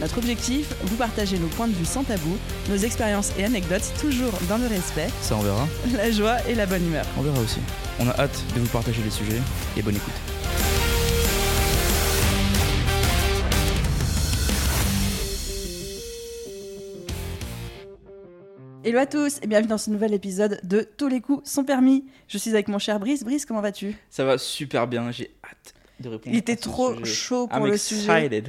Notre objectif, vous partager nos points de vue sans tabou, nos expériences et anecdotes, toujours dans le respect, Ça on verra, la joie et la bonne humeur. on verra aussi. On a hâte de vous partager les sujets et bonne écoute. Hello à tous et bienvenue dans ce nouvel épisode de Tous les coups sont permis. Je suis avec mon cher Brice. Brice, comment vas-tu? Ça va super bien, j'ai hâte de répondre. Il était à ce trop sujet. chaud pour I'm le sujet.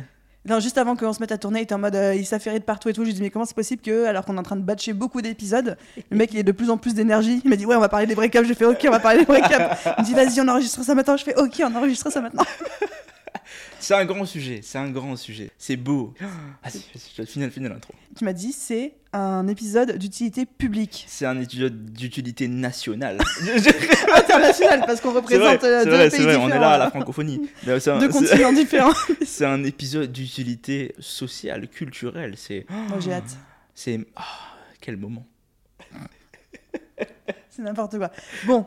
Juste avant qu'on se mette à tourner, il était en mode euh, il s'affairait de partout et tout. Je lui dis mais comment c'est possible que, alors qu'on est en train de batcher beaucoup d'épisodes, le mec il est de plus en plus d'énergie. Il m'a dit ouais, on va parler des break-ups. J'ai fait ok, on va parler des break-ups. Il me dit vas-y, on enregistre ça maintenant. Je fais ok, on enregistre ça maintenant. C'est un grand sujet, c'est un grand sujet. C'est beau. Vas-y, vas-y, finis, finis l'intro. Tu m'as dit c'est un épisode d'utilité publique. C'est un épisode d'utilité nationale. International parce qu'on représente vrai, euh, deux vrai, pays on est là à la francophonie. Un- Deux continents différents. C'est un épisode d'utilité sociale, culturelle. C'est. Moi j'ai hâte. C'est. ah, quel moment. C'est n'importe quoi. Bon.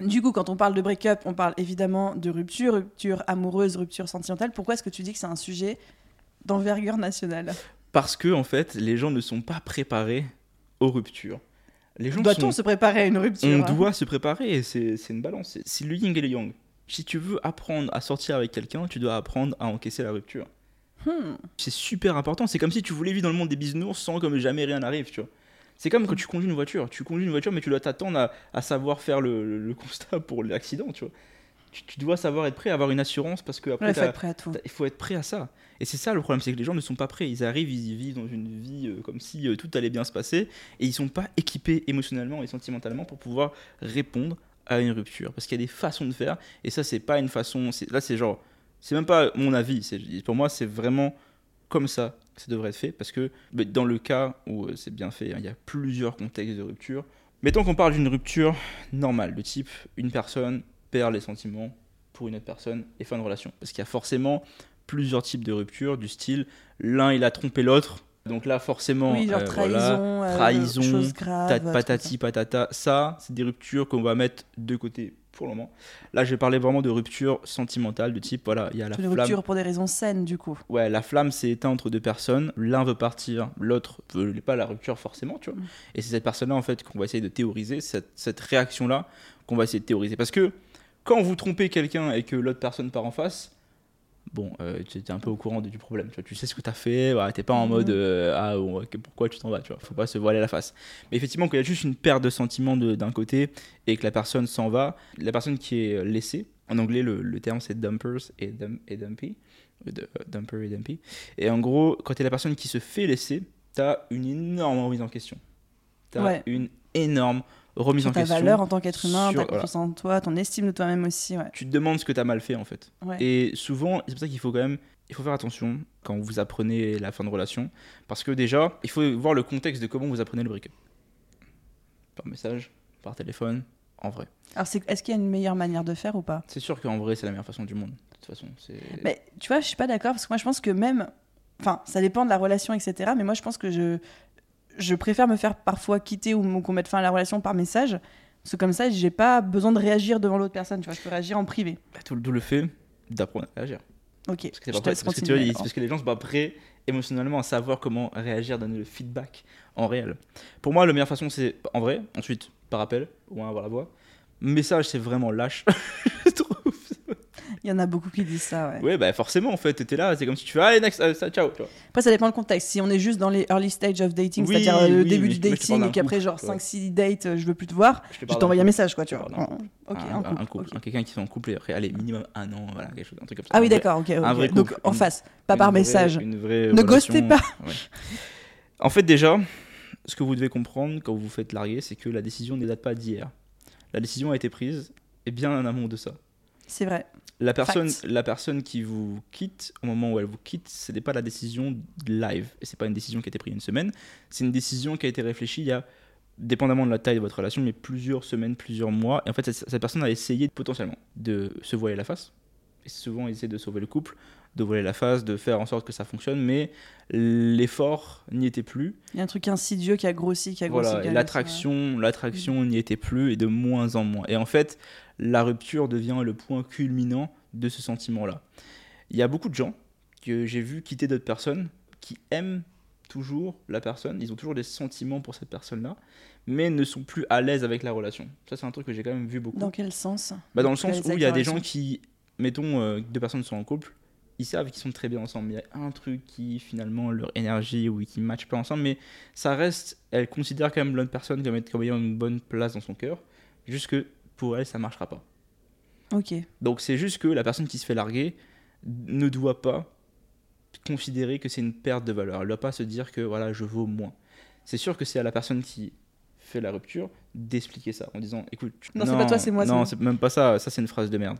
Du coup, quand on parle de break-up, on parle évidemment de rupture, rupture amoureuse, rupture sentimentale. Pourquoi est-ce que tu dis que c'est un sujet d'envergure nationale? Parce que, en fait, les gens ne sont pas préparés aux ruptures. Les gens Doit-on sont. se préparer à une rupture On hein? doit se préparer, c'est une balance. C'est- le yin et le yang. Si tu veux apprendre à sortir avec quelqu'un, tu dois apprendre à encaisser la rupture. Hmm. C'est super important. C'est comme si tu voulais vivre dans le monde des bisounours sans comme jamais rien n'arrive, tu vois. C'est comme Mm. quand tu conduis une voiture. Tu conduis une voiture, mais tu dois t'attendre à, à savoir faire le, constat pour l'accident, tu vois. Tu, tu dois savoir être prêt, avoir une assurance parce que après Ouais, faut t'as- être prêt à tout. il faut être prêt à ça. Et c'est ça le problème, c'est que les gens ne sont pas prêts. Ils arrivent, ils vivent dans une vie euh, comme si euh, tout allait bien se passer et ils sont pas équipés émotionnellement et sentimentalement pour pouvoir répondre à une rupture. Parce qu'il y a des façons de faire et ça, c'est pas une façon. Là, c'est genre. C'est même pas mon avis. Pour moi, c'est vraiment comme ça ça devrait être fait. Parce que dans le cas où euh, c'est bien fait, hein, il y a plusieurs contextes de rupture. Mettons qu'on parle d'une rupture normale, de type une personne perd les sentiments pour une autre personne et fin de relation. Parce qu'il y a forcément plusieurs types de ruptures, du style l'un il a trompé l'autre. Donc là, forcément, Oui, genre euh, trahison, voilà, euh, trahison, choses graves. patati patata. Ça, c'est des ruptures qu'on va mettre de côté pour le moment. Là, je vais parler vraiment de ruptures sentimentales, de type, voilà, il y a la flamme. rupture pour des raisons saines, du coup. Ouais, la flamme s'est éteinte entre deux personnes. L'un veut partir, l'autre veut pas la rupture forcément, tu vois. Mm. Et c'est cette personne-là, en fait, qu'on va essayer de théoriser, cette, cette réaction-là qu'on va essayer de théoriser. Parce que quand vous trompez quelqu'un et que l'autre personne part en face, bon, euh, tu es un peu au courant du problème, tu vois. Tu sais ce que tu as fait, bah, t'es pas en Mhm. mode euh, ah, ok, pourquoi tu t'en vas, tu vois. Faut pas se voiler la face. Mais effectivement, quand il y a juste une perte de sentiments d'un côté et que la personne s'en va, la personne qui est laissée, en anglais, le, le terme c'est dumpers et, dum- et dumpy. Euh, de- euh, dumper et dumpy. Et en gros, quand tu es la personne qui se fait laisser, tu as une énorme remise en question. Tu as Ouais. une énorme remise Sur en ta question. valeur en tant qu'être humain, sur- ta confiance en toi, ton estime de toi-même aussi. Ouais. Tu te demandes ce que tu as mal fait en fait. Ouais. Et souvent, c'est pour ça qu'il faut quand même il faut faire attention quand vous apprenez la fin de relation. Parce que déjà, il faut voir le contexte de comment vous apprenez le break-up. Par message, par téléphone, en vrai. Alors, est-ce qu'il y a une meilleure manière de faire ou pas? C'est sûr qu'en vrai, c'est la meilleure façon du monde. De toute façon, c'est. Mais tu vois, je suis pas d'accord parce que moi, je pense que même. Enfin, ça dépend de la relation, etc. Mais moi, je pense que je, je préfère me faire parfois quitter ou qu'on mette fin à la relation par message. Parce que comme ça, j'ai pas besoin de réagir devant l'autre personne. Tu vois, je peux réagir en privé. Bah, tout le fait d'apprendre à réagir. Ok. Parce que, je prêt- parce que tu continuer, vois, ils- alors. parce que les gens sont pas prêts émotionnellement à savoir comment réagir, donner le feedback en réel. Pour moi, la meilleure façon, c'est en vrai, ensuite par appel, ou avoir la voix. Message, c'est vraiment lâche. Il y en a beaucoup qui disent ça, ouais. Ouais, bah forcément, en fait, t'es là, c'est comme si tu fais, allez, next, euh, ça, ciao. Après, ça dépend du contexte. Si on est juste dans les early stage of dating, Oui, c'est-à-dire euh, le oui, début mais du dating et qu'après, genre couple, 5-6 dates, euh, je veux plus te voir, Je t'envoie un message, quoi, tu vois. parle d'un Ok, un, un couple. un couple, ok. un- quelqu'un qui sont en couple, et après, allez, minimum un an, voilà, quelque chose, un truc comme ça. Ah oui, Un d'accord, ok. ok. un vrai Donc en face, pas par message. Ne ghostez pas. En fait, déjà, ce que vous devez comprendre quand vous vous faites larguer, c'est que la décision ne date pas d'hier. La décision a été prise et bien en amont de ça. C'est vrai. La personne, Fact. la personne qui vous quitte, au moment où elle vous quitte, ce n'est pas la décision live. Et c'est pas une décision qui a été prise une semaine. C'est une décision qui a été réfléchie il y a dépendamment de la taille de votre relation, mais plusieurs semaines, plusieurs mois. Et en fait, cette, cette personne a essayé potentiellement de se voiler la face. Et souvent, il essaie de sauver le couple, de voiler la face, de faire en sorte que ça fonctionne, mais l'effort n'y était plus. Il y a un truc insidieux qui a grossi, qui a grossi. Voilà, l'attraction n'y était plus et de moins en moins. Et en fait, la rupture devient le point culminant de ce sentiment-là. Il y a beaucoup de gens que j'ai vu quitter d'autres personnes qui aiment toujours la personne, ils ont toujours des sentiments pour cette personne-là, mais ne sont plus à l'aise avec la relation. Ça, c'est un truc que j'ai quand même vu beaucoup. Dans quel sens? Bah, dans le sens où il y a des gens qui, mettons, euh, deux personnes sont en couple, ils savent qu'ils sont très bien ensemble. mais Il y a un truc qui, finalement, leur énergie ou qui ne matche pas ensemble, mais ça reste, elle considère quand même l'autre personne comme, être- comme ayant une bonne place dans son cœur, juste que pour elle, ça marchera pas. Ok. Donc c'est juste que la personne qui se fait larguer ne doit pas considérer que c'est une perte de valeur. Elle ne doit pas se dire que voilà, je vaux moins. C'est sûr que c'est à la personne qui fait la rupture d'expliquer ça en disant écoute tu- Non, c'est pas toi, c'est moi, non c'est même pas ça ça c'est une phrase de merde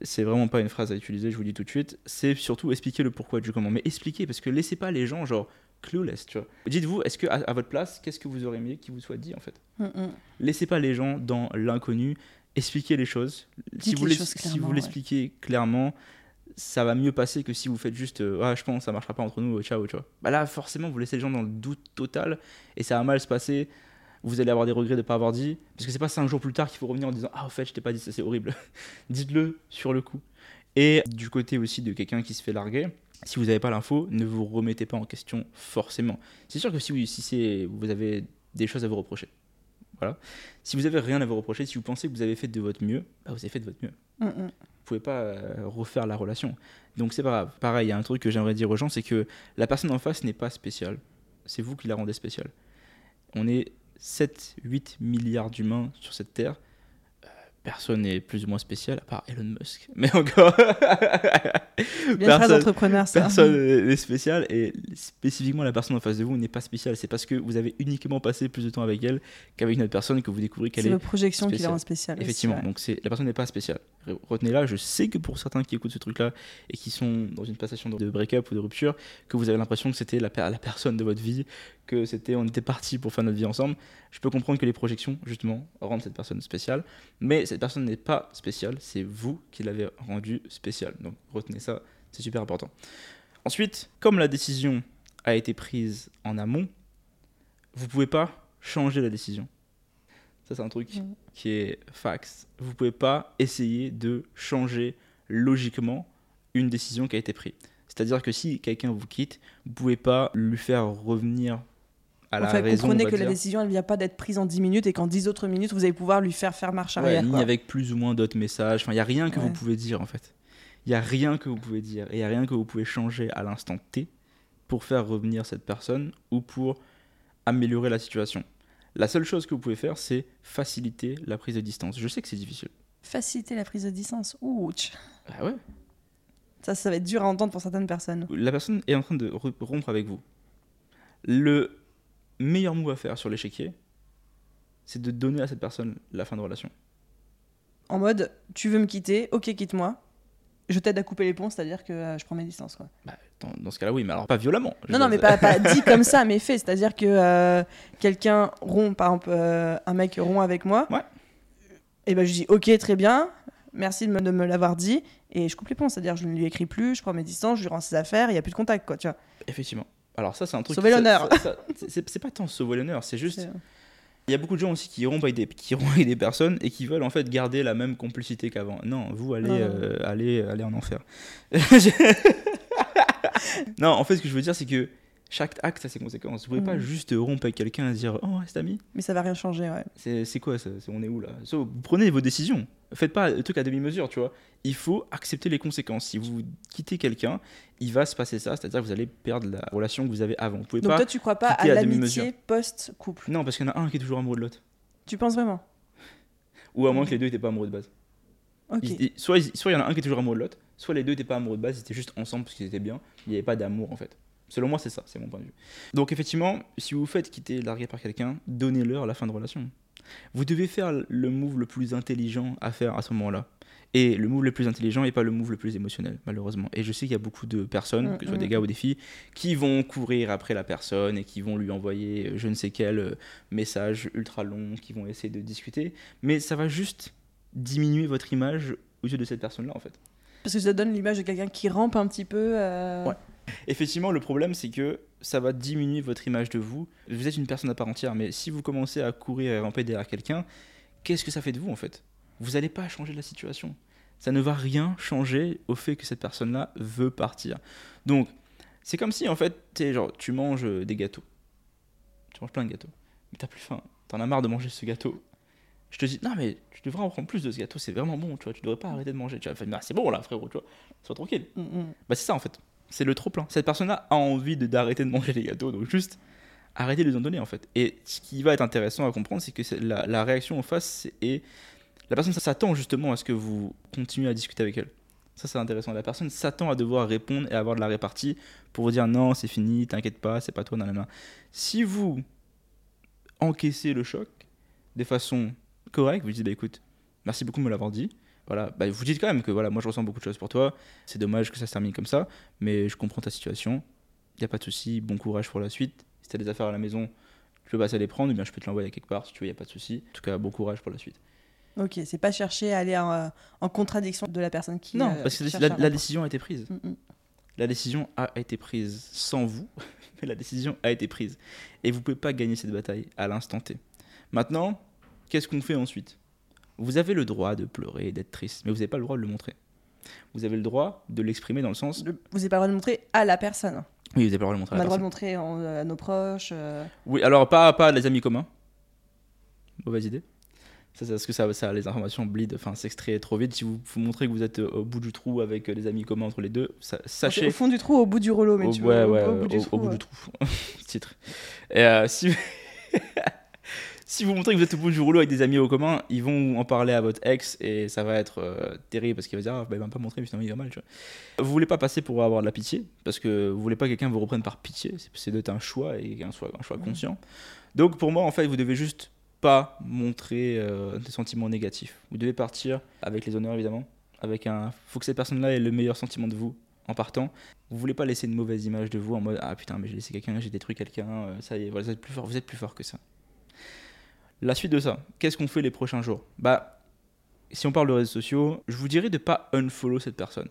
c'est vraiment pas une phrase à utiliser je vous le dis tout de suite c'est surtout expliquer le pourquoi du comment mais expliquer parce que laissez pas les gens genre clueless tu vois dites-vous est-ce que à, à votre place qu'est-ce que vous aurez aimé qu'il vous soit dit en fait? Mm, mm. laissez pas les gens dans l'inconnu, expliquez les choses. si vous les choses si ouais. l'expliquez clairement, ça va mieux passer que si vous faites juste euh, ah je pense ça marchera pas entre nous, ciao, tu vois. Bah là forcément vous laissez les gens dans le doute total et ça va mal se passer. Vous allez avoir des regrets de pas avoir dit parce que c'est pas cinq jours plus tard qu'il faut revenir en disant ah au fait je t'ai pas dit ça c'est horrible. Dites-le sur le coup. Et du côté aussi de quelqu'un qui se fait larguer, si vous n'avez pas l'info, ne vous remettez pas en question forcément. C'est sûr que si, vous- si vous avez des choses à vous reprocher, voilà. Si vous avez rien à vous reprocher, si vous pensez que vous avez fait de votre mieux, bah, vous avez fait de votre mieux. Mm, mm. Vous pouvez pas euh, refaire la relation. Donc c'est pas grave. Pareil, il y a un truc que j'aimerais dire aux gens, c'est que la personne en face n'est pas spéciale. C'est vous qui la rendez spéciale. On est 7, 8 milliards d'humains sur cette Terre. Personne n'est plus ou moins spécial, à part Elon Musk. Mais encore, Bien Personne- d'entrepreneur, ça. personne n'est spécial. Et spécifiquement, la personne en face de vous n'est pas spéciale. C'est parce que vous avez uniquement passé plus de temps avec elle qu'avec une autre personne que vous découvrez qu'elle C'est est vos projections qui la rendent spéciale. aussi, Effectivement, ouais. donc c'est la personne n'est pas spéciale. Re- Retenez-la, je sais que pour certains qui écoutent ce truc-là et qui sont dans une passation de break-up ou de rupture, que vous avez l'impression que c'était la, la personne de votre vie, que c'était on était parti pour faire notre vie ensemble. Je peux comprendre que les projections, justement, rendent cette personne spéciale, mais cette personne n'est pas spéciale, c'est vous qui l'avez rendue spéciale. Donc retenez ça, c'est super important. Ensuite, comme la décision a été prise en amont, vous pouvez pas changer la décision. Ça, c'est un truc Mm. qui est fax. Vous pouvez pas essayer de changer logiquement une décision qui a été prise. C'est-à-dire que si quelqu'un vous quitte, vous pouvez pas lui faire revenir à la En fait, raison. comprenez que la décision, elle vient pas d'être prise en 10 minutes et qu'en 10 autres minutes, vous allez pouvoir lui faire faire marche Ouais, arrière. ni avec plus ou moins d'autres messages. Enfin, il y a rien que Ouais. vous pouvez dire en fait. Il y a rien que vous pouvez dire et il y a rien que vous pouvez changer à l'instant T pour faire revenir cette personne ou pour améliorer la situation. La seule chose que vous pouvez faire, c'est faciliter la prise de distance. Je sais que c'est difficile. Faciliter la prise de distance. Ouch. Bah ouais. Ça, ça va être dur à entendre pour certaines personnes. La personne est en train de ro- rompre avec vous. Le meilleur move à faire sur l'échiquier, c'est de donner à cette personne la fin de relation. En mode, tu veux me quitter, ok, quitte-moi. Je t'aide à couper les ponts, c'est-à-dire que euh, je prends mes distances. Quoi. Bah, dans, dans ce cas-là, oui, mais alors pas violemment. Non, non, mais pas, pas dit comme ça, mais fait. C'est-à-dire que euh, quelqu'un rompt, par exemple, euh, un mec rompt avec moi. Ouais. Et ben je dis, ok, très bien, merci de me, l'avoir dit. Et je coupe les ponts, c'est-à-dire je ne lui écris plus, je prends mes distances, je lui rends ses affaires, il n'y a plus de contact, quoi, tu vois. Effectivement. Alors ça, c'est un truc. Sauver l'honneur. c'est pas tant sauver l'honneur, c'est juste. Il y a beaucoup de gens aussi qui rompent avec des, qui rompent avec des personnes et qui veulent en fait garder la même complicité qu'avant. Non, vous allez, non. euh, allez, allez en enfer. non, en fait, ce que je veux dire, c'est que chaque acte a ses conséquences. Vous pouvez pas Mhm. juste rompre avec quelqu'un et dire Oh, reste ami. Mais ça va rien changer, ouais. C'est quoi ça On est où là? So, vous Prenez vos décisions. Faites pas le truc à demi-mesure, tu vois. Il faut accepter les conséquences. Si vous quittez quelqu'un, il va se passer ça, c'est-à-dire que vous allez perdre la relation que vous avez avant. Vous pouvez Donc pas. toi, tu crois pas à l'amitié post-couple? Non, parce qu'il y en a un qui est toujours amoureux de l'autre. Tu penses vraiment? Ou à moins que les deux n'étaient pas amoureux de base. Ok. Ils- ils- soit ils- soit il y en a un qui est toujours amoureux de l'autre, soit les deux n'étaient pas amoureux de base, ils étaient juste ensemble parce qu'ils étaient bien. Il n'y avait pas d'amour en fait. Selon moi, c'est ça, c'est mon point de vue. Donc effectivement, si vous vous faites quitter, larguer par quelqu'un, donnez-leur la fin de relation. Vous devez faire le move le plus intelligent à faire à ce moment-là. Et le move le plus intelligent n'est pas le move le plus émotionnel, malheureusement. Et je sais qu'il y a beaucoup de personnes, Mm, que ce soit mm. des gars ou des filles, qui vont courir après la personne et qui vont lui envoyer euh, je ne sais quel euh, message ultra long, qui vont essayer de discuter. Mais ça va juste diminuer votre image aux yeux de cette personne-là, en fait. Parce que ça donne l'image de quelqu'un qui rampe un petit peu. euh, Ouais. Effectivement, le problème, c'est que ça va diminuer votre image de vous. Vous êtes une personne à part entière, mais si vous commencez à courir et ramper derrière quelqu'un, qu'est-ce que ça fait de vous, en fait? Vous n'allez pas changer la situation. Ça ne va rien changer au fait que cette personne-là veut partir. Donc, c'est comme si, en fait, genre, tu manges euh, des gâteaux. Tu manges plein de gâteaux. Mais t'as plus faim. T'en as marre de manger ce gâteau. Je te dis, non, mais tu devrais en prendre plus de ce gâteau, c'est vraiment bon, tu vois. Tu devrais pas arrêter de manger. Tu vas faire, bah, c'est bon là, frérot, tu vois. Sois tranquille. Mm, mm. Bah c'est ça en fait. C'est le trop plein. Cette personne-là a envie d'arrêter de manger les gâteaux, donc juste arrêtez de les en donner en fait. Et ce qui va être intéressant à comprendre, c'est que la, la réaction en face et la personne s'attend justement à ce que vous continuez à discuter avec elle. Ça c'est intéressant. La personne s'attend à devoir répondre et avoir de la répartie pour vous dire non c'est fini, t'inquiète pas, c'est pas toi, nanana. Si vous encaissez le choc de façon correcte, vous dites bah écoute, merci beaucoup de me l'avoir dit. Voilà, bah, vous dites quand même que voilà, moi je ressens beaucoup de choses pour toi. C'est dommage que ça se termine comme ça, mais je comprends ta situation. Il n'y a pas de souci, bon courage pour la suite. Si tu as des affaires à la maison, tu peux passer à les prendre, ou bien je peux te l'envoyer quelque part si tu veux, il n'y a pas de souci. En tout cas, bon courage pour la suite. Ok, c'est pas chercher à aller en, en contradiction de la personne qui. non, euh, parce que la, à décision a été prise. Mm, mm. La décision a été prise sans vous, mais la décision a été prise. Et vous ne pouvez pas gagner cette bataille à l'instant T. Maintenant, qu'est-ce qu'on fait ensuite? Vous avez le droit de pleurer d'être triste, mais vous n'avez pas le droit de le montrer. Vous avez le droit de l'exprimer dans le sens. Le- Vous n'avez pas le droit de montrer à la personne. Oui, vous n'avez pas le droit de le montrer On à a la le droit de montrer en- euh, à nos proches. euh, Oui, alors pas, pas les amis communs. Mauvaise idée. Ça, c'est parce que ça, ça, les informations bleed, enfin, s'extrait trop vite. Si vous, vous montrez que vous êtes euh, au bout du trou avec des amis communs entre les deux, ça- sachez. Au fond du trou, au bout du rouleau, mais Au- tu ouais, veux, ouais, au, bout du au- trou. au bout ouais. du trou. Titre. Et euh, si, si vous montrez que vous êtes au bout du rouleau avec des amis au commun, ils vont en parler à votre ex et ça va être euh, terrible parce qu'il va dire ah, bah, il va pas montrer, mais finalement il va mal. Tu vois. Vous voulez pas passer pour avoir de la pitié parce que vous voulez pas que quelqu'un vous reprenne par pitié. C'est- d'être un choix et un choix, un choix Mhm. conscient. Donc pour moi, en fait, vous devez juste pas montrer euh, des sentiments négatifs. Vous devez partir avec les honneurs évidemment. Avec un, faut que cette personne-là ait le meilleur sentiment de vous en partant. Vous voulez pas laisser une mauvaise image de vous en mode ah putain mais j'ai laissé quelqu'un, j'ai détruit quelqu'un, euh, ça y est, voilà, vous êtes plus fort, vous êtes plus fort que ça. La suite de ça, qu'est-ce qu'on fait les prochains jours? Bah, si on parle de réseaux sociaux, je vous dirais de pas unfollow cette personne.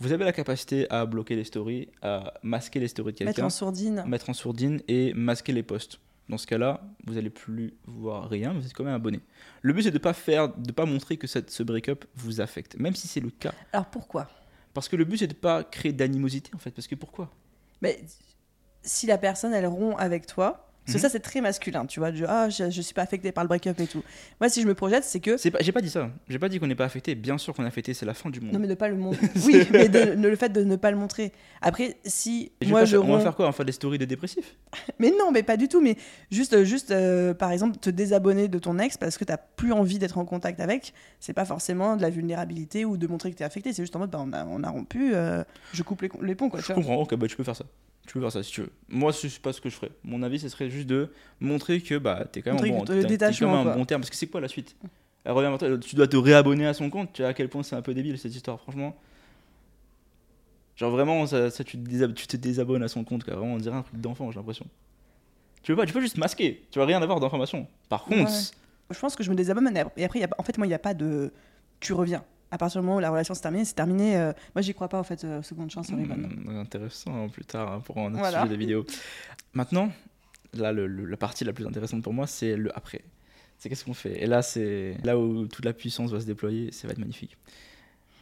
Vous avez la capacité à bloquer les stories, à masquer les stories de Mettre quelqu'un, en sourdine. mettre en sourdine et masquer les posts. Dans ce cas-là, vous allez plus voir rien, mais vous êtes quand même abonné. Le but c'est de pas faire, de pas montrer que cette, ce break-up vous affecte, même si c'est le cas. Alors pourquoi? Parce que le but c'est de pas créer d'animosité en fait. Parce que pourquoi? Mais si la personne, elle rompt avec toi, parce que Mhm. ça, c'est très masculin, tu vois, ah, je, je suis pas affecté par le break-up et tout. Moi, si je me projette, c'est que. C'est pas, j'ai pas dit ça. J'ai pas dit qu'on n'est pas affecté. Bien sûr qu'on est affecté. C'est la fin du monde. Non, mais de pas le montrer. oui, mais de- de- le fait de ne pas le montrer. Après, si Et moi je faire- on va faire quoi? On va faire des stories de dépressifs? Mais non, mais pas du tout. Mais juste, juste euh, par exemple, te désabonner de ton ex parce que t'as plus envie d'être en contact avec, c'est pas forcément de la vulnérabilité ou de montrer que t'es affecté. C'est juste en mode, bah, on, a, on a rompu, euh, je coupe les, les ponts, quoi. Je comprends. Ok, bah tu peux faire ça. Tu peux faire ça si tu veux. Moi, c'est pas ce que je ferais. Mon avis, ce serait juste de montrer que bah t'es quand même bon, quand même un bon terme. Parce que c'est quoi la suite? Elle revient Tu dois te réabonner à son compte. Tu vois à quel point c'est un peu débile cette histoire, franchement. Genre vraiment, ça, ça, tu, te tu te désabonnes à son compte, quoi. Vraiment, on dirait un truc d'enfant, j'ai l'impression. Tu peux pas, tu peux juste masquer. Tu vas rien avoir d'informations. Par contre, Ouais. Je pense que je me désabonne. Et après, y a en fait, moi, il n'y a pas de. Tu reviens. À partir du moment où la relation s'est terminée, c'est terminé. euh, Moi, j'y crois pas, en fait, euh, seconde chance, horrible. Hmm, intéressant plus tard hein, pour autre Voilà. sujet de vidéo. Maintenant, là, le- le- la partie la plus intéressante pour moi, c'est le après. C'est qu'est-ce qu'on fait? Et là, c'est là où toute la puissance va se déployer. Ça va être magnifique.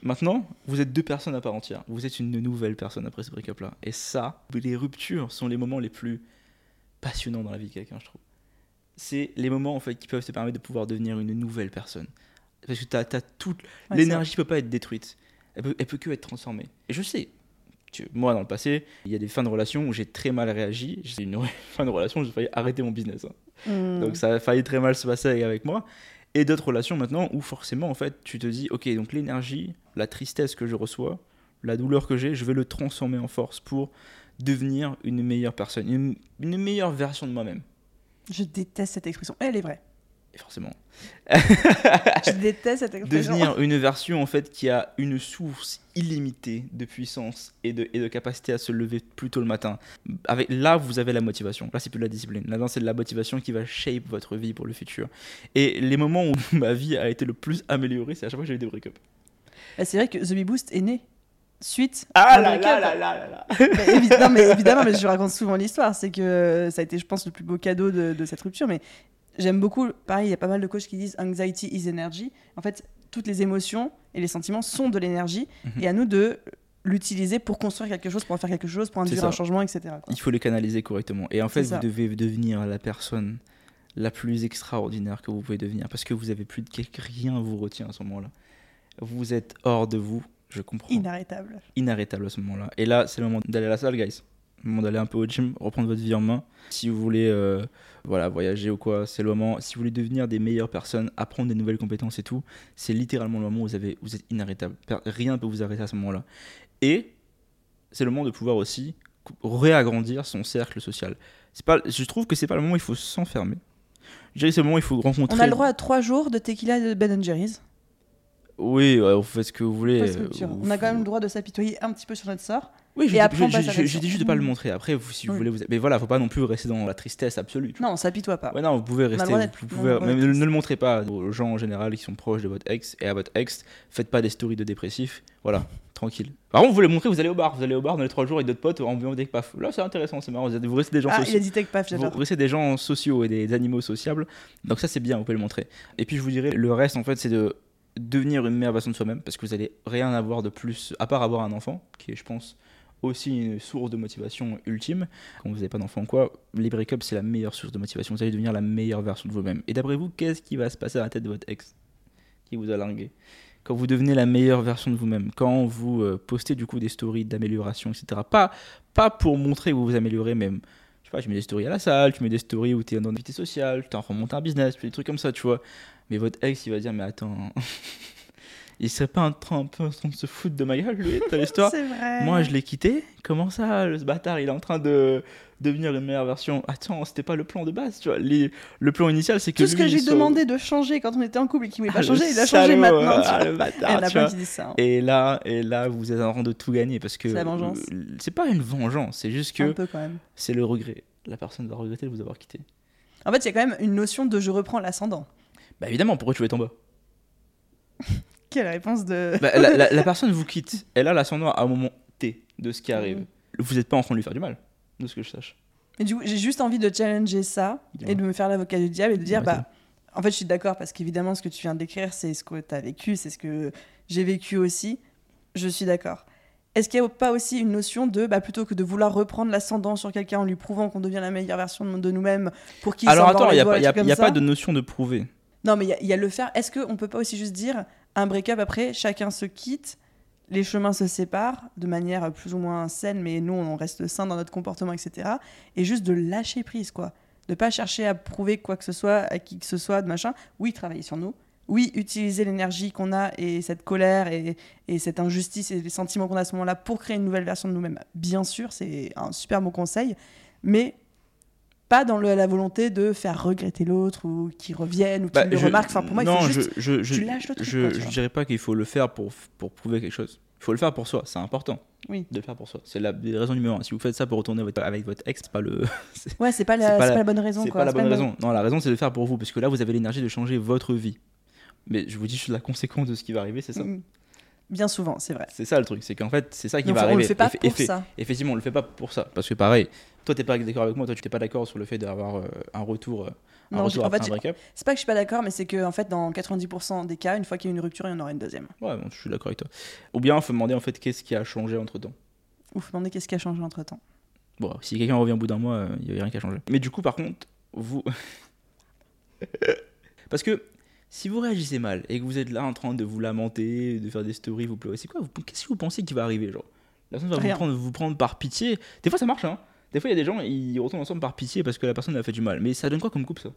Maintenant, vous êtes deux personnes à part entière. Vous êtes une nouvelle personne après ce break-up-là. Et ça, les ruptures sont les moments les plus passionnants dans la vie de quelqu'un, je trouve. C'est les moments en fait qui peuvent te permettre de pouvoir devenir une nouvelle personne. Parce que t'as as toute Ouais, l'énergie peut pas être détruite. Elle peut, elle peut que être transformée. Et je sais, tu- moi dans le passé, il y a des fins de relation où j'ai très mal réagi. J'ai une fin de relation où j'ai failli arrêter mon business. hein. Hmm. Donc ça a failli très mal se passer avec moi. Et d'autres relations maintenant où forcément en fait tu te dis ok donc l'énergie, la tristesse que je reçois, la douleur que j'ai, je vais le transformer en force pour devenir une meilleure personne, une, une meilleure version de moi-même. Je déteste cette expression. Elle est vraie. Et forcément. Je déteste cette expression. Devenir une version en fait qui a une source illimitée de puissance et de, et de capacité à se lever plus tôt le matin. Avec, là, vous avez la motivation. Là, c'est plus de la discipline. Là, c'est de la motivation qui va shape votre vie pour le futur. Et les moments où ma vie a été le plus améliorée, c'est à chaque fois que j'ai eu des break-up. Bah, c'est vrai que The Bee Boost est né suite Ah à un là là là là là là. Mais non, mais évidemment, mais je raconte souvent l'histoire. C'est que ça a été, je pense, le plus beau cadeau de, de cette rupture. Mais j'aime beaucoup, pareil, il y a pas mal de coachs qui disent anxiety is energy. En fait, toutes les émotions et les sentiments sont de l'énergie. Mhm. Et à nous de l'utiliser pour construire quelque chose, pour en faire quelque chose, pour induire un changement, etc. quoi. Il faut les canaliser correctement. Et en fait, ça. vous devez devenir la personne la plus extraordinaire que vous pouvez devenir parce que vous avez plus de quelque rien vous retient à ce moment-là. Vous êtes hors de vous, je comprends. Inarrêtable. inarrêtable à ce moment-là. Et là, c'est le moment d'aller à la salle, guys. Le moment d'aller un peu au gym, reprendre votre vie en main. Si vous voulez euh, voilà, voyager ou quoi, c'est le moment. Si vous voulez devenir des meilleures personnes, apprendre des nouvelles compétences et tout, c'est littéralement le moment où vous, avez, vous êtes inarrêtable. Rien ne peut vous arrêter à ce moment-là. Et c'est le moment de pouvoir aussi réagrandir son cercle social. Pas, je trouve que c'est pas le moment où il faut s'enfermer. Je dirais c'est le moment où il faut rencontrer. On a le droit à trois jours de tequila et de Ben Jerry's. Oui, ouais, vous faites ce que vous voulez. Euh, On a quand même le droit de s'apitoyer un petit peu sur notre sort. Oui, je Et dis- après, je- je- dit juste de pas le Mm. montrer. Après, vous, si vous Oui. voulez, vous... mais voilà, faut pas non plus rester dans la tristesse absolue. Non, on s'apitoie pas. Ouais, non, vous pouvez le rester. Vous pouvez, le mais ne, le montrez pas aux gens en général qui sont proches de votre ex et à votre ex. Faites pas des stories de dépressifs. Voilà, tranquille. Par contre, vous les montrez, vous allez au bar. Vous allez au bar dans les trois jours avec d'autres potes en buvant des paf. Là, c'est intéressant, c'est marrant. Vous, restez des gens Ah, il sociaux. a dit tech paf, Vous restez des gens sociaux et des animaux sociables. Donc ça, c'est bien, vous pouvez le montrer. Et puis, je vous dirais, le reste, en fait, c'est de devenir une meilleure version de soi-même parce que vous allez rien avoir de plus, à part avoir un enfant, qui est, je pense, aussi une source de motivation ultime. Quand vous n'avez pas d'enfant, quoi, les break-ups, c'est la meilleure source de motivation. Vous allez devenir la meilleure version de vous-même. Et d'après vous, qu'est-ce qui va se passer à la tête de votre ex qui vous a largué? Quand vous devenez la meilleure version de vous-même, quand vous euh, postez du coup des stories d'amélioration, etc. Pas, pas pour montrer que vous vous améliorez, même. Je sais pas, tu mets des stories à la salle, tu mets des stories où tu es dans une activité sociale, tu es en un business, des trucs comme ça, tu vois. Mais votre ex, il va dire, mais attends, il serait pas un train, un peu en train de se foutre de ma gueule, lui, t'as l'histoire C'est vrai. Moi, je l'ai quitté. Comment ça, le- ce bâtard, il est en train de devenir une meilleure version? Attends, c'était pas le plan de base, tu vois. Les- le plan initial, c'est que Tout ce que j'ai demandé de changer quand on était en couple et qu'il voulait Ah, pas le changer, il a changé maintenant. ah, le bâtard, tu vois. ça. hein. Et là, et là, vous êtes en train de tout gagner parce que C'est la vengeance. c'est pas une vengeance, c'est juste Un que peu quand même. c'est le regret. La personne va regretter de vous avoir quitté. En fait, il y a quand même une notion de je reprends l'ascendant. Bah évidemment, pourquoi tu veux être en bas? Quelle réponse de. Bah, la, la- la personne vous quitte. Elle a l'ascendant à un moment T de ce qui arrive. Mhm. Vous n'êtes pas en train de lui faire du mal, de ce que je sache. Et du coup, j'ai juste envie de challenger ça et de me faire l'avocat du diable et de dire bah. En fait, je suis d'accord parce qu'évidemment, ce que tu viens de décrire, c'est ce que tu as vécu, c'est ce que j'ai vécu aussi. Je suis d'accord. Est-ce qu'il n'y a pas aussi une notion de, bah, plutôt que de vouloir reprendre l'ascendant sur quelqu'un en lui prouvant qu'on devient la meilleure version de nous-mêmes pour qu'il Alors attends, il n'y a, pas- y a- y a pas de notion de prouver. Non, mais il y y, a le faire. Est-ce qu'on peut pas aussi juste dire un break-up après, chacun se quitte, les chemins se séparent de manière plus ou moins saine, mais nous, on reste sain dans notre comportement, etc. Et juste de lâcher prise, quoi. De pas chercher à prouver quoi que ce soit à qui que ce soit, de machin. Oui, travailler sur nous. Oui, utiliser l'énergie qu'on a et cette colère et, et cette injustice et les sentiments qu'on a à ce moment-là pour créer une nouvelle version de nous-mêmes. Bien sûr, c'est un super bon conseil, mais pas dans le- la volonté de faire regretter l'autre ou qu'il revienne ou qu'il Bah, le je- remarque. Enfin, pour moi, non, il faut juste... je, je, je, tu lâches le truc, Je, quoi, je dirais pas qu'il faut le faire pour, pour prouver quelque chose. Il faut le faire pour soi, c'est important. Oui. De le faire pour soi. C'est la raison numéro un. Si vous faites ça pour retourner votre- avec votre ex, c'est pas le. Ouais, c'est pas, la, pas c'est la- pas la bonne raison. c'est pas la bonne raison. Non, la raison c'est de le faire pour vous, parce que là vous avez l'énergie de changer votre vie. Mais je vous dis juste la conséquence de ce qui va arriver, c'est ça. Mm. Bien souvent, c'est vrai. C'est ça le truc, c'est qu'en fait c'est ça qui Donc, va on arriver. le fait pas pour ça. Effectivement, on le fait pas pour ça, parce que pareil, toi t'es pas d'accord avec moi, toi tu t'es pas d'accord sur le fait d'avoir euh, un retour, euh, un Non, retour en fait. C'est pas que je suis pas d'accord, mais c'est que en fait, dans 90% des cas, une fois qu'il y a une rupture, il y en aura une deuxième. Ouais, bon, je suis d'accord avec toi. Ou bien il faut demander en fait qu'est-ce qui a changé entre temps. Ou faut demander qu'est-ce qui a changé entre temps. Bon, si quelqu'un revient au bout d'un mois, euh, il n'y a rien qui a changé. Mais du coup, par contre, vous. Parce que si vous réagissez mal et que vous êtes là en train de vous lamenter, de faire des stories, vous pleurez, c'est quoi vous- Qu'est-ce que vous pensez qui va arriver genre? La personne va vous prendre, vous prendre par pitié. Des fois, ça marche, hein. Des fois, il y a des gens, ils retournent ensemble par pitié parce que la personne a fait du mal. Mais ça donne quoi comme couple, ça?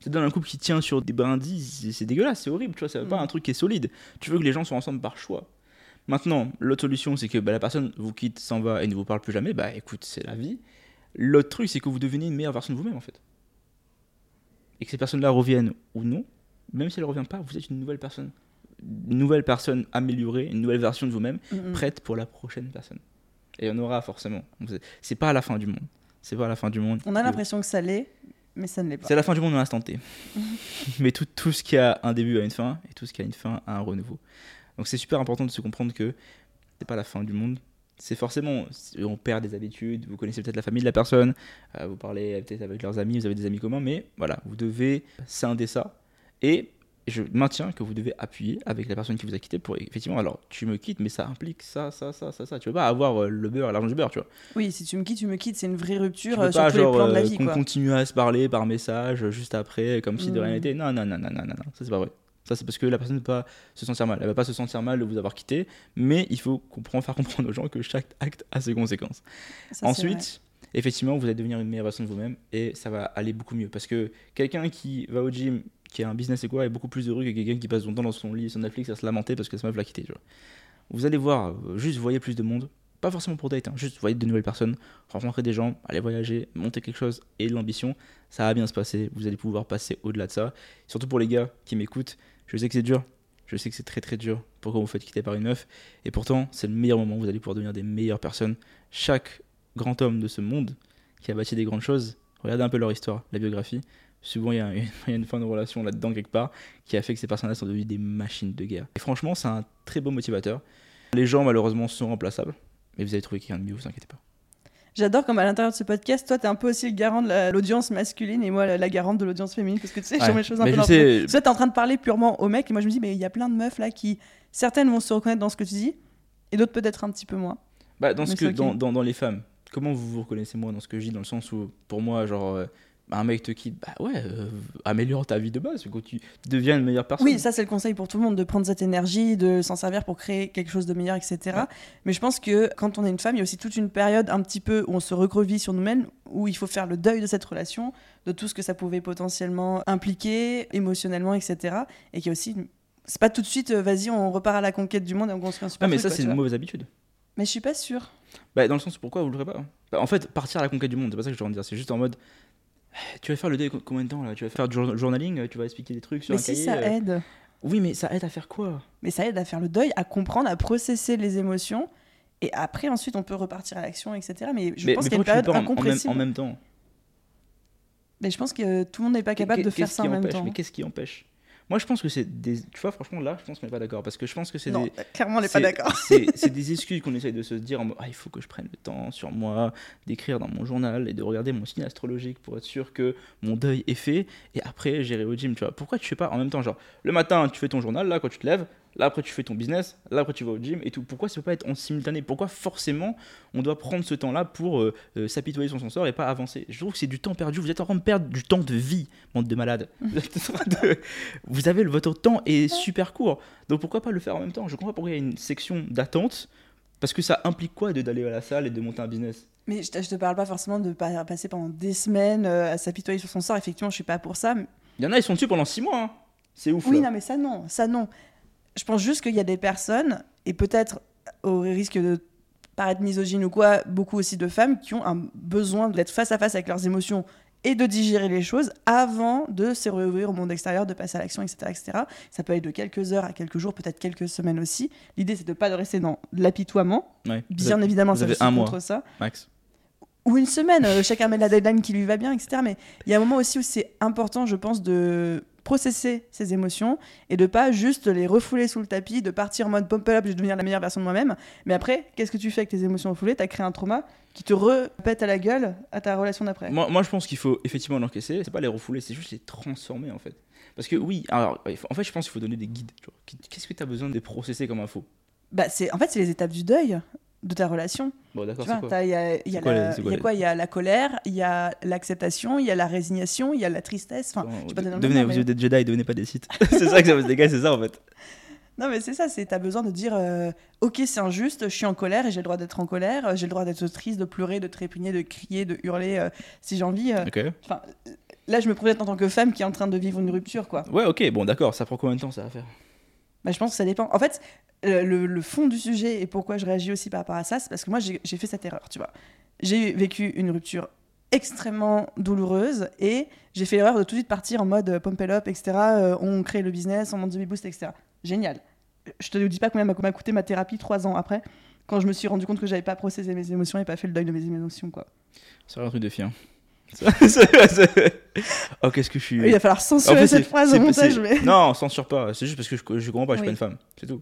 Ça donne un couple qui tient sur des brindilles, c'est- dégueulasse, c'est horrible, tu vois, c'est pas Mm. un truc qui est solide. Tu veux que les gens soient ensemble par choix. Maintenant, l'autre solution, c'est que bah, la personne vous quitte, s'en va et ne vous parle plus jamais. Bah écoute, c'est la vie. L'autre truc, c'est que vous devenez une meilleure version de vous-même, en fait. et que ces personnes-là reviennent ou non, même si elles ne reviennent pas, vous êtes une nouvelle personne. Une nouvelle personne améliorée, une nouvelle version de vous-même, prête pour la prochaine personne. Et il y en aura forcément. C'est- pas à la fin du monde. C'est pas à la fin du monde. On a l'impression que ça l'est, mais ça ne l'est pas. C'est la fin du monde dans l'instant T. Mais tout, tout ce qui a un début a une fin, et tout ce qui a une fin a un renouveau. Donc c'est super important de se comprendre que c'est pas la fin du monde. C'est forcément, on perd des habitudes, vous connaissez peut-être la famille de la personne, euh, vous parlez peut-être avec leurs amis, vous avez des amis communs, mais voilà, vous devez scinder ça. Et je maintiens que vous devez appuyer avec la personne qui vous a quitté pour effectivement, alors tu me quittes, mais ça implique ça, ça, ça, ça, ça. Tu veux pas avoir euh, le beurre, l'argent du beurre, tu vois. Oui, si tu me quittes, tu me quittes, c'est une vraie Tu rupture euh, sur pas tous les genre plans de la euh, vie, qu'on continue à se parler par message euh, juste après comme si de rien Mm. n'était. Non, non, non, non, non, non, ça c'est pas vrai. Ça c'est parce que la personne ne va pas se sentir mal. Elle va pas se sentir mal de vous avoir quitté, mais il faut comprendre, faire comprendre aux gens que chaque acte a ses conséquences. Ça. Ensuite, effectivement, vous allez devenir une meilleure version de vous-même et ça va aller beaucoup mieux parce que quelqu'un qui va au gym, qui a un business et quoi, est beaucoup plus heureux que quelqu'un qui passe son temps dans son lit sur Netflix à se lamenter parce que sa meuf l'a quitté. Vous allez voir, euh, juste voyez plus de monde, pas forcément pour date, hein, juste voyez de nouvelles personnes, rencontrer des gens, aller voyager, monter quelque chose et l'ambition, ça va bien se passer. Vous allez pouvoir passer au-delà de ça. Surtout pour les gars qui m'écoutent, je sais que c'est dur. Je sais que c'est très très dur pour quand vous faites quitter par une meuf? Et pourtant, c'est le meilleur moment. Vous allez pouvoir devenir des meilleures personnes. Chaque grand homme de ce monde qui a bâti des grandes choses, regardez un peu leur histoire, la biographie. Souvent, il y a, une fin de relation là-dedans quelque part qui a fait que ces personnes-là sont devenues des machines de guerre. Et franchement, c'est un très beau motivateur. Les gens, malheureusement, sont remplaçables. Mais vous allez trouver quelqu'un de mieux, vous inquiétez pas. J'adore comme à l'intérieur de ce podcast, toi, t'es un peu aussi le garant de la- l'audience masculine et moi la, la garante de l'audience féminine parce que tu sais, je Ouais. remets les choses un Mais peu je dans sais- Toi, t'es en train de parler purement aux mecs et moi je me dis, mais il y a plein de meufs là qui, certaines vont se reconnaître dans ce que tu dis et d'autres peut-être un petit peu moins. Bah, dans, ce Mais que, c'est ok. dans, dans, dans les femmes, comment vous vous reconnaissez moi dans ce que je dis Dans le sens où, pour moi, genre, euh, un mec te quitte, bah ouais, euh, améliore ta vie de base, que tu deviens une meilleure personne. Oui, ça c'est le conseil pour tout le monde, de prendre cette énergie, de s'en servir pour créer quelque chose de meilleur, etc. Ouais. Mais je pense que quand on est une femme, il y a aussi toute une période un petit peu où on se recrevit sur nous-mêmes, où il faut faire le deuil de cette relation, de tout ce que ça pouvait potentiellement impliquer, émotionnellement, etc. Et qu'il y a aussi... une- C'est pas tout de suite, euh, vas-y, on repart à la conquête du monde et on construit un super Ah, mais truc, ça, c'est une vois. mauvaise habitude. Mais je suis pas sûre. Bah, dans le sens, pourquoi vous le ferez pas? Bah, En fait, partir à la conquête du monde, c'est pas ça que je veux en dire. C'est juste en mode. Tu vas faire le deuil co- combien de temps là? Tu vas faire du jour- journaling euh, Tu vas expliquer des trucs sur Mais un si cahier ça euh, aide. Oui, mais ça aide à faire quoi? Mais ça aide à faire le deuil, à comprendre, à processer les émotions. Et après, ensuite, on peut repartir à l'action, etc. Mais je mais, pense qu'il y a une période pas en- en, même, incompressible. en même temps? Mais je pense que tout le monde n'est pas capable de faire ça en même empêche? Temps. Mais qu'est-ce qui empêche? Moi, je pense que c'est des. Tu vois, franchement, là, je pense qu'on n'est pas d'accord. Parce que je pense que c'est Non, des. clairement, on n'est pas d'accord. C'est c'est des excuses qu'on essaye de se dire en mode, ah, il faut que je prenne le temps sur moi d'écrire dans mon journal et de regarder mon signe astrologique pour être sûr que mon deuil est fait et après j'irai au gym, tu vois. Pourquoi tu fais pas en même temps, genre le matin tu fais ton journal là quand tu te lèves, là après tu fais ton business, là après tu vas au gym et tout. Pourquoi ça peut pas être en simultané? Pourquoi forcément on doit prendre ce temps là pour euh, euh, s'apitoyer sur son sort et pas avancer? Je trouve que c'est du temps perdu. Vous êtes en train de perdre du temps de vie, bande de malades. Vous, avez votre temps est super court. Donc pourquoi pas le faire en même temps? Je comprends pas pourquoi il y a une section d'attente. Parce que ça implique quoi d'aller à la salle et de monter un business? Mais je te, te parle pas forcément de pa- passer pendant des semaines euh, à s'apitoyer sur son sort. Effectivement, je suis pas pour ça. mais- Il y en a, ils sont dessus pendant 6 mois. hein. C'est ouf. Oui, là. non, mais ça, non. Ça, non. Je pense juste qu'il y a des personnes, et peut-être au risque de paraître misogyne ou quoi, beaucoup aussi de femmes qui ont un besoin d'être face à face avec leurs émotions et de digérer les choses avant de se réouvrir au monde extérieur, de passer à l'action, etc., etc. Ça peut aller de quelques heures à quelques jours, peut-être quelques semaines aussi. L'idée, c'est de pas de rester dans l'apitoiement. Ouais. Bien avez- évidemment, ça, un mois. contre ça. Max. Ou une semaine, euh, chacun met la deadline qui lui va bien, etc. Mais il y a un moment aussi où c'est important, je pense, de processer ses émotions et de pas juste les refouler sous le tapis, de partir en mode pump up, je vais devenir la meilleure version de moi-même. Mais après, qu'est-ce que tu fais avec tes émotions refoulées? T'as créé un trauma qui te repète à la gueule à ta relation d'après. Moi, moi, je pense qu'il faut effectivement l'encaisser. C'est pas les refouler, c'est juste les transformer en fait. Parce que oui, alors, en fait, je pense qu'il faut donner des guides. Qu'est-ce que tu as besoin de processer comme info? Bah, c'est en fait c'est les étapes du deuil de ta relation. Bon, d'accord, il y a, y a quoi la- les- il y a les- quoi Il y a la colère, il y a l'acceptation, il y a la résignation, il y a la tristesse. Enfin, Bon, pas devenez, nom, vous mais- êtes des Jedi, devenez pas des Sith. c'est ça que ça veut se dégager, c'est ça en fait. Non, mais c'est ça, c'est t'as besoin de dire euh, Ok, c'est injuste, je suis en colère et j'ai le droit d'être en colère, euh, j'ai le droit d'être triste, de pleurer, de trépigner, de crier, de hurler euh, si j'ai envie. euh. Euh, là, je me projette en tant que femme qui est en train de vivre une rupture, quoi. Ouais, ok, bon, d'accord. Ça prend combien de temps ça va faire? Bah, je pense que ça dépend. En fait, le, fond du sujet et pourquoi je réagis aussi par rapport à ça, c'est parce que moi, j'ai fait cette erreur, tu vois. J'ai vécu une rupture extrêmement douloureuse et j'ai fait l'erreur de tout de suite partir en mode euh, pump it up, etc. euh, on crée le business, on monte du boost, etc. Génial. Je te dis pas combien m'a coûté ma thérapie trois ans après, quand je me suis rendu compte que j'avais pas processé mes émotions et pas fait le deuil de mes émotions. Quoi. C'est un truc de fille. hein. Oh, qu'est-ce que je suis. Il va falloir En censurer fait, cette phrase au montage. Mais... Non, censure pas. C'est juste parce que je, je comprends pas, je suis Oui. pas une femme. C'est tout.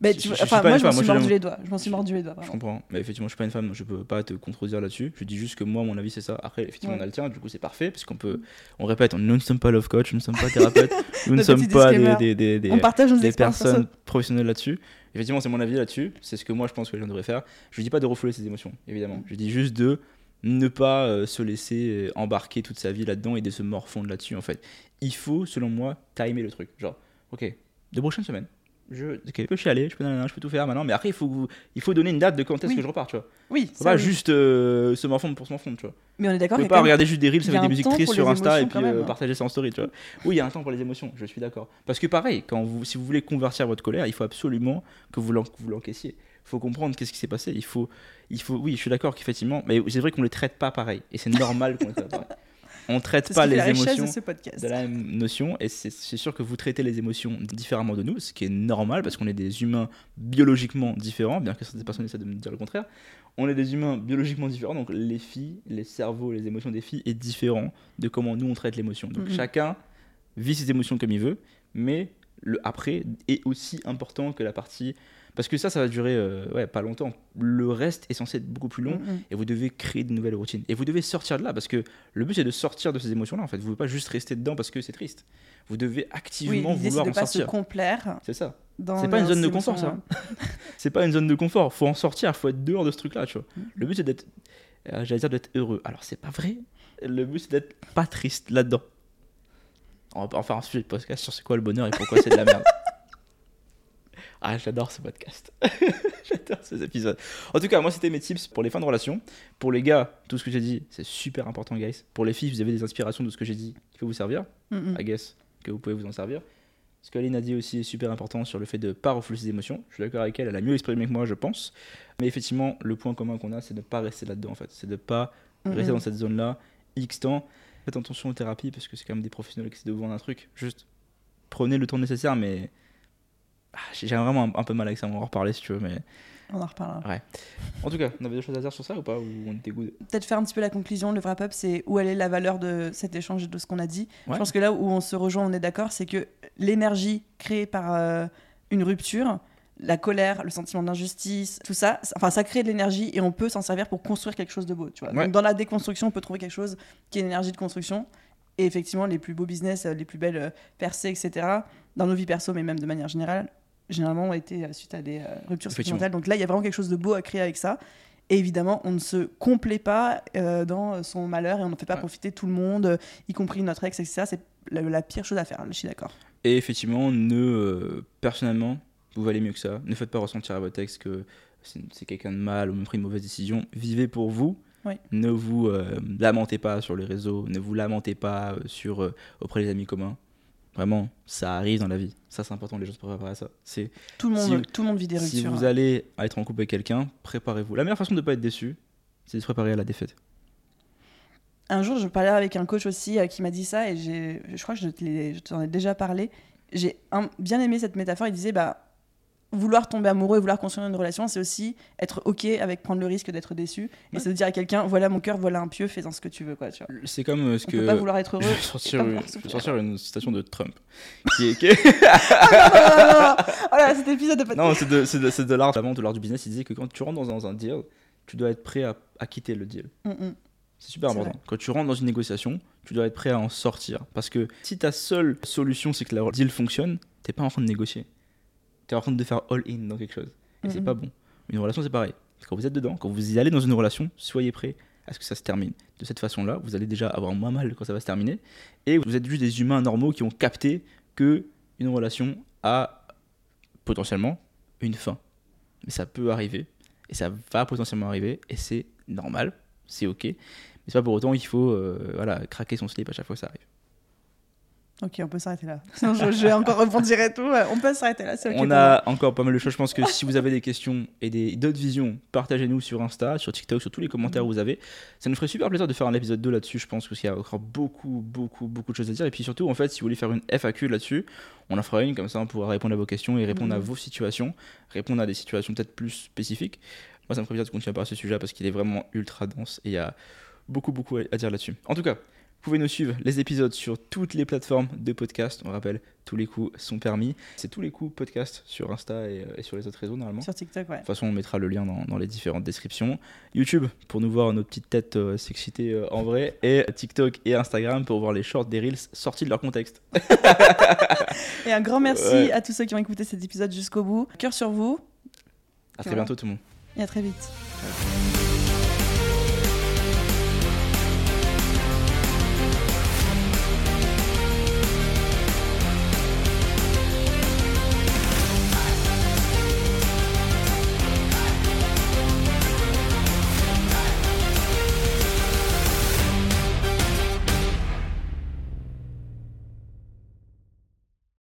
Mais tu enfin, moi, je m'en suis mordu les doigts. Je m'en suis mordu les doigts. Je comprends. Mais effectivement, je suis pas une femme, je peux pas te contredire là-dessus. Je dis juste que moi, mon avis, c'est ça. Après, effectivement, Ouais. on a le tien, du coup, c'est parfait. Parce qu'on peut. On répète, nous ne sommes pas love coach, nous ne sommes pas thérapeutes, nous ne sommes pas des, des, des, des- On partage nos des personnes perso. professionnelles là-dessus. Effectivement, c'est mon avis là-dessus. C'est ce que moi, je pense que les gens devraient faire. Je dis pas de refouler ses émotions, évidemment. Je dis juste de ne pas euh, se laisser euh, embarquer toute sa vie là-dedans et de se morfondre là-dessus, en fait. Il faut, selon moi, timer le truc. Genre, ok, de prochaines semaines. Je, ok, je peux chialer, je peux, je peux tout faire maintenant, mais après il faut, il faut donner une date de quand est-ce Oui. que je repars, tu vois. Oui, Faut pas oui. juste euh, se morfondre pour se morfondre, tu vois. Mais on est d'accord. a pas regarder juste des reels avec des musiques tristes sur Insta et puis euh, hein. partager ça en story, tu vois. Oui, il y a un temps pour les émotions, je suis d'accord. Parce que pareil, quand vous, si vous voulez convertir votre colère, il faut absolument que vous l'encaissiez. Il faut comprendre qu'est-ce qui s'est passé. Il faut, il faut, oui, je suis d'accord qu'effectivement, mais c'est vrai qu'on les traite pas pareil. Et c'est normal qu'on les traite pas pareil. On traite pas les la émotions de ce podcast. de la même notion et c'est sûr que vous traitez les émotions différemment de nous, ce qui est normal parce qu'on est des humains biologiquement différents, bien que certaines personnes essaient de me dire le contraire. On est des humains biologiquement différents, donc les filles, les cerveaux, les émotions des filles est différent de comment nous on traite l'émotion. Donc Mhm. chacun vit ses émotions comme il veut, mais le après est aussi important que la partie parce que ça ça va durer euh, ouais, pas longtemps. Le reste est censé être beaucoup plus long Mm, mm. et vous devez créer de nouvelles routines. Et vous devez sortir de là parce que le but c'est de sortir de ces émotions-là. En fait, vous ne pouvez pas juste rester dedans parce que c'est triste. Vous devez activement vouloir de en pas se sortir. complaire C'est ça. C'est pas une zone de confort, ça. C'est pas une zone de confort. Faut en sortir. Faut être dehors de ce truc-là. Tu vois. Mhm. Le but c'est d'être, euh, j'allais dire d'être heureux. Alors c'est pas vrai. Le but c'est d'être pas triste là-dedans. On va pas en faire un sujet de podcast sur c'est quoi le bonheur et pourquoi c'est de la merde. Ah, j'adore ce podcast. j'adore ces épisodes. En tout cas, moi, c'était mes tips pour les fins de relation. Pour les gars, tout ce que j'ai dit, c'est super important, guys. Pour les filles, vous avez des inspirations de ce que j'ai dit qui peut vous servir. Mm, mm. I guess que vous pouvez vous en servir. Ce qu'Aline a dit aussi est super important sur le fait de ne pas refouler ses émotions. Je suis d'accord avec elle, elle a mieux exprimé que moi, je pense. Mais effectivement, le point commun qu'on a, c'est de ne pas rester là-dedans, en fait. C'est de ne pas Mm, rester dans cette zone-là X temps. Faites attention aux thérapies parce que c'est quand même des professionnels qui essaient de vous vendre un truc. Juste prenez le temps nécessaire, mais Ah, j'ai vraiment un, un peu mal avec ça. On va en reparler si tu veux, mais On en reparlera. en tout cas, on avait des choses à dire sur ça ou pas Ou on était good? Peut-être faire un petit peu la conclusion, le wrap-up, c'est où elle est la valeur de cet échange et de ce qu'on a dit. Ouais. Je pense que là où on se rejoint, on est d'accord, c'est que l'énergie créée par euh, une rupture, la colère, le sentiment d'injustice, tout ça, enfin ça crée de l'énergie et on peut s'en servir pour construire quelque chose de beau. Tu vois. Ouais. Donc, dans la déconstruction, on peut trouver quelque chose qui est une énergie de construction. Et effectivement, les plus beaux business, euh, les plus belles euh, percées, etc., dans nos vies perso, mais même de manière générale, généralement ont été euh, suite à des ruptures sentimentales. Donc là, il y a vraiment quelque chose de beau à créer avec ça. Et évidemment, on ne se complaît pas euh, dans son malheur et on ne fait pas Ouais. profiter tout le monde, y compris notre ex, etc. C'est la, la pire chose à faire, je suis d'accord. Et effectivement, ne, euh, personnellement, vous valez mieux que ça. Ne faites pas ressentir à votre ex que c'est quelqu'un de mal ou même pris une mauvaise décision. Vivez pour vous. Oui. Ne vous euh, lamentez pas sur les réseaux. Ne vous lamentez pas euh, sur, euh, auprès des amis communs. Vraiment, ça arrive dans la vie. Ça, c'est important. Les gens se préparent à ça. C'est Tout le monde, Si vous- tout le monde vit des si ruptures. vous allez être en couple avec quelqu'un, préparez-vous. La meilleure façon de ne pas être déçu, c'est de se préparer à la défaite. Un jour, je parlais avec un coach aussi euh, qui m'a dit ça et je crois que je, t'en ai déjà parlé. J'ai bien aimé cette métaphore. Il disait bah, vouloir tomber amoureux et vouloir construire une relation, c'est aussi être OK avec prendre le risque d'être déçu. Et Ouais. c'est de dire à quelqu'un voilà mon cœur, voilà un pieu, fais-en ce que tu veux. Quoi. C'est comme euh, ce On que. peut pas vouloir être Je heureux. vais sortir, une, je vais sortir une citation de Trump. Qui est, qui est- Ah, non, non, non, non. Oh là, cet épisode de podcast. Non, c'est de, c'est de, l'art, vraiment de l'art du business. Il disait que quand tu rentres dans un, dans un deal, tu dois être prêt à, à quitter le deal. Mm, mm. C'est super important. Quand tu rentres dans une négociation, tu dois être prêt à en sortir. Parce que si ta seule solution, c'est que la deal fonctionne, t'es pas en train de négocier. T'es en train de faire all-in dans quelque chose. Et c'est pas bon. Une relation, c'est pareil. Quand vous êtes dedans, quand vous y allez dans une relation, soyez prêt à ce que ça se termine. De cette façon-là, vous allez déjà avoir moins mal quand ça va se terminer. Et vous êtes juste des humains normaux qui ont capté que une relation a potentiellement une fin. Mais ça peut arriver. Et ça va potentiellement arriver. Et c'est normal. C'est OK. Mais c'est pas pour autant qu'il faut euh, voilà, craquer son slip à chaque fois que ça arrive. Ok, on peut s'arrêter là. Sinon, je, je vais encore rebondir et tout. On peut s'arrêter là, c'est ok. on a encore pas mal de choses. Je pense que si vous avez des questions et d'autres visions, partagez-nous sur Insta, sur TikTok, sur tous les commentaires où vous avez. Ça nous ferait super plaisir de faire un épisode 2 là-dessus. Je pense qu'il y a encore beaucoup, beaucoup, beaucoup de choses à dire. Et puis surtout, en fait, si vous voulez faire une FAQ là-dessus, on en fera une. Comme ça, on pourra répondre à vos questions et répondre à Mhm. vos situations, répondre à des situations peut-être plus spécifiques. Moi, ça me ferait plaisir de continuer à parler de ce sujet parce qu'il est vraiment ultra dense et il y a beaucoup, beaucoup à dire là-dessus. En tout cas, vous pouvez nous suivre les épisodes sur toutes les plateformes de podcast. On rappelle, tous les coups sont permis. C'est tous les coups podcast sur Insta et, euh, et sur les autres réseaux normalement. Sur TikTok, ouais. De toute façon, on mettra le lien dans, dans les différentes descriptions. YouTube pour nous voir nos petites têtes euh, s'exciter euh, en vrai. Et TikTok et Instagram pour voir les shorts des Reels sortis de leur contexte. Et un grand merci Ouais. à tous ceux qui ont écouté cet épisode jusqu'au bout. Cœur sur vous À très bientôt tout le monde. et à très vite.